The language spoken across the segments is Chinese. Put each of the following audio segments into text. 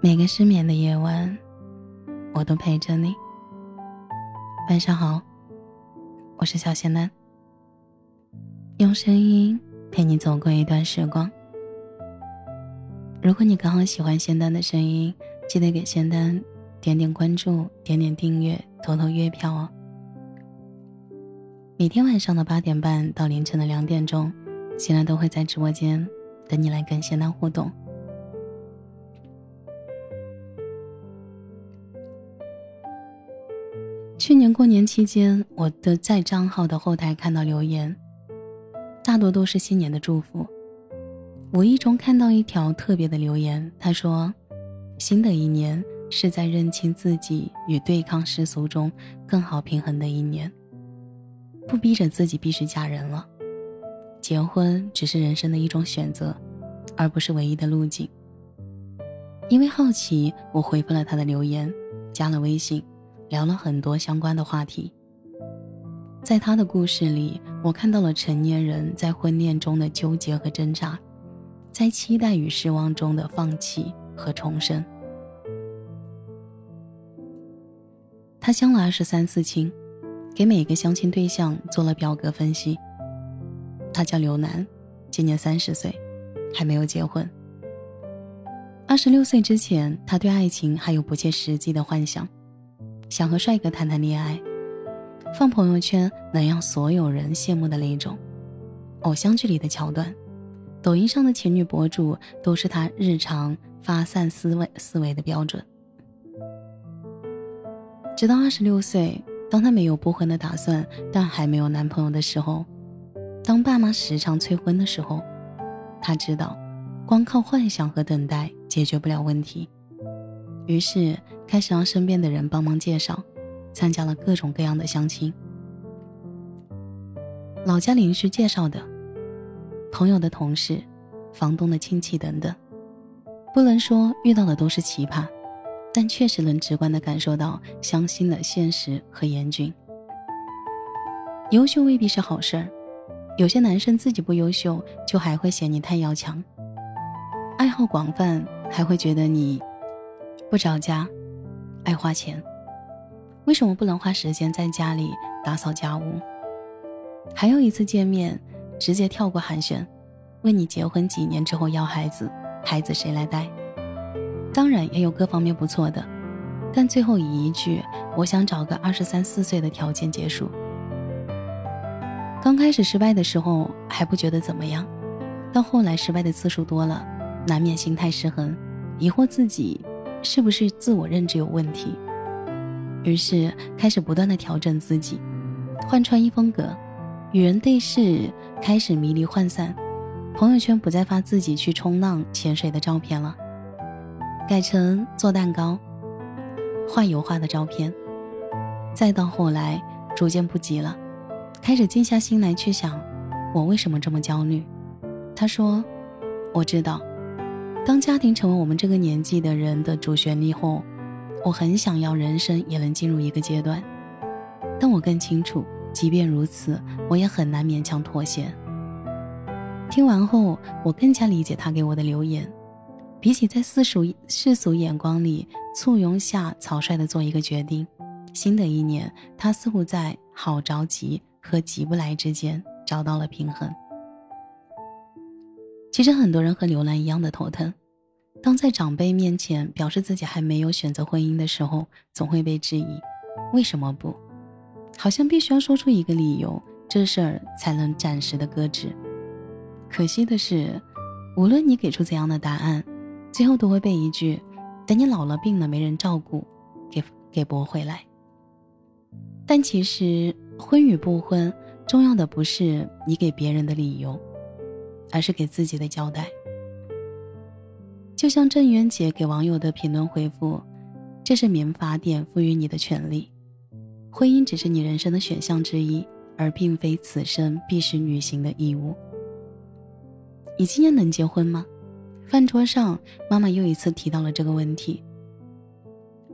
每个失眠的夜晚，我都陪着你。晚上好，我是小仙丹，用声音陪你走过一段时光。如果你刚好喜欢仙丹的声音，记得给仙丹点点关注、点点订阅、投投月票哦。每天晚上的八点半到凌晨的两点钟，仙丹都会在直播间等你来跟仙丹互动。去年过年期间，我的在账号的后台看到留言，大多都是新年的祝福。无意中看到一条特别的留言，他说：“新的一年是在认清自己与对抗世俗中更好平衡的一年，不逼着自己必须嫁人了，结婚只是人生的一种选择，而不是唯一的路径。”因为好奇，我回复了他的留言，加了微信。聊了很多相关的话题。在他的故事里，我看到了成年人在婚恋中的纠结和挣扎，在期待与失望中的放弃和重生。他相了二十三次亲，给每个相亲对象做了表格分析。他叫刘楠，今年三十岁，还没有结婚。二十六岁之前，他对爱情还有不切实际的幻想。想和帅哥谈谈恋爱，放朋友圈能让所有人羡慕的那种，偶像剧里的桥段，抖音上的情侣博主都是他日常发散思维思维的标准。直到二十六岁，当他没有不婚的打算，但还没有男朋友的时候，当爸妈时常催婚的时候，他知道，光靠幻想和等待解决不了问题。于是开始让身边的人帮忙介绍，参加了各种各样的相亲。老家邻居介绍的，朋友的同事，房东的亲戚等等，不能说遇到的都是奇葩，但确实能直观的感受到相亲的现实和严峻。优秀未必是好事儿，有些男生自己不优秀，就还会嫌你太要强；爱好广泛，还会觉得你。不着家，爱花钱，为什么不能花时间在家里打扫家务？还有一次见面，直接跳过寒暄，问你结婚几年之后要孩子，孩子谁来带？当然也有各方面不错的，但最后以一句“我想找个二十三四岁的”条件结束。刚开始失败的时候还不觉得怎么样，到后来失败的次数多了，难免心态失衡，疑惑自己。是不是自我认知有问题？于是开始不断的调整自己，换穿衣风格，与人对视开始迷离涣散，朋友圈不再发自己去冲浪、潜水的照片了，改成做蛋糕、画油画的照片。再到后来，逐渐不急了，开始静下心来去想，我为什么这么焦虑？他说：“我知道。”当家庭成为我们这个年纪的人的主旋律后，我很想要人生也能进入一个阶段，但我更清楚，即便如此，我也很难勉强妥协。听完后，我更加理解他给我的留言。比起在世俗世俗眼光里簇拥下草率的做一个决定，新的一年，他似乎在好着急和急不来之间找到了平衡。其实很多人和刘兰一样的头疼，当在长辈面前表示自己还没有选择婚姻的时候，总会被质疑，为什么不？好像必须要说出一个理由，这事儿才能暂时的搁置。可惜的是，无论你给出怎样的答案，最后都会被一句“等你老了病了没人照顾”给给驳回来。但其实婚与不婚，重要的不是你给别人的理由。而是给自己的交代。就像郑渊洁给网友的评论回复：“这是民法典赋予你的权利，婚姻只是你人生的选项之一，而并非此生必须履行的义务。”你今年能结婚吗？饭桌上，妈妈又一次提到了这个问题。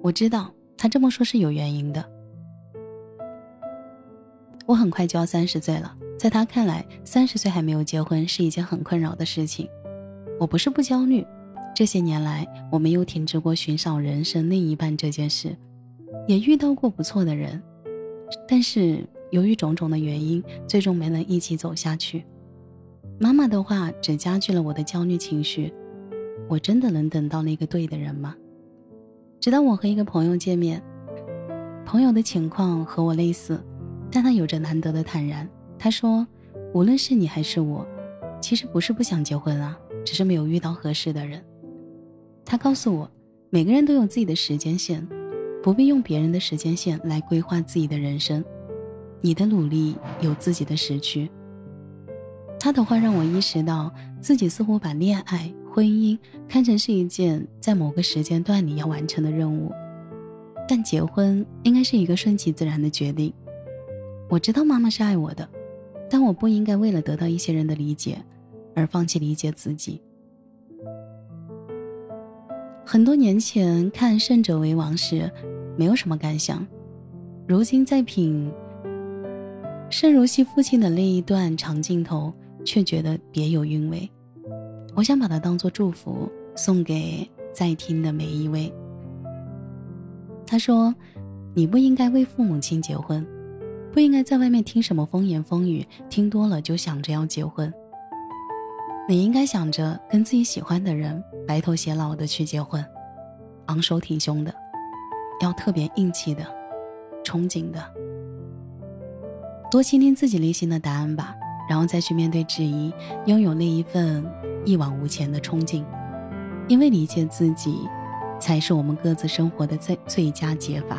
我知道她这么说是有原因的。我很快就要三十岁了。在他看来，三十岁还没有结婚是一件很困扰的事情。我不是不焦虑，这些年来，我没有停止过寻找人生另一半这件事，也遇到过不错的人，但是由于种种的原因，最终没能一起走下去。妈妈的话只加剧了我的焦虑情绪。我真的能等到那个对的人吗？直到我和一个朋友见面，朋友的情况和我类似，但他有着难得的坦然。他说：“无论是你还是我，其实不是不想结婚啊，只是没有遇到合适的人。”他告诉我，每个人都有自己的时间线，不必用别人的时间线来规划自己的人生。你的努力有自己的时区。他的话让我意识到，自己似乎把恋爱、婚姻看成是一件在某个时间段里要完成的任务，但结婚应该是一个顺其自然的决定。我知道妈妈是爱我的，但我不应该为了得到一些人的理解，而放弃理解自己。很多年前看《胜者为王》时，没有什么感想。如今在品盛如熙父亲的那一段长镜头，却觉得别有韵味。我想把它当做祝福，送给在听的每一位。他说：“你不应该为父母亲结婚，不应该在外面听什么风言风语，听多了就想着要结婚。”你应该想着跟自己喜欢的人白头偕老的去结婚，昂首挺胸的，要特别硬气的，憧憬的。多倾听自己内心的答案吧，然后再去面对质疑，拥有那一份一往无前的冲劲。因为理解自己，才是我们各自生活的最最佳解法。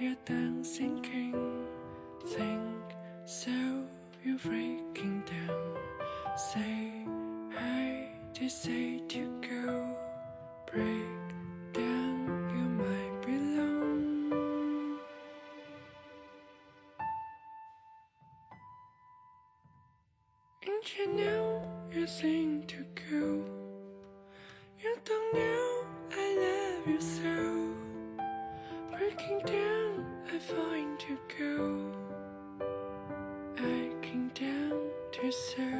you down thinking, think so you're breaking down. Say hi to say to go, break down, you might be alone. And you know you seem to go. To go. I came down to serve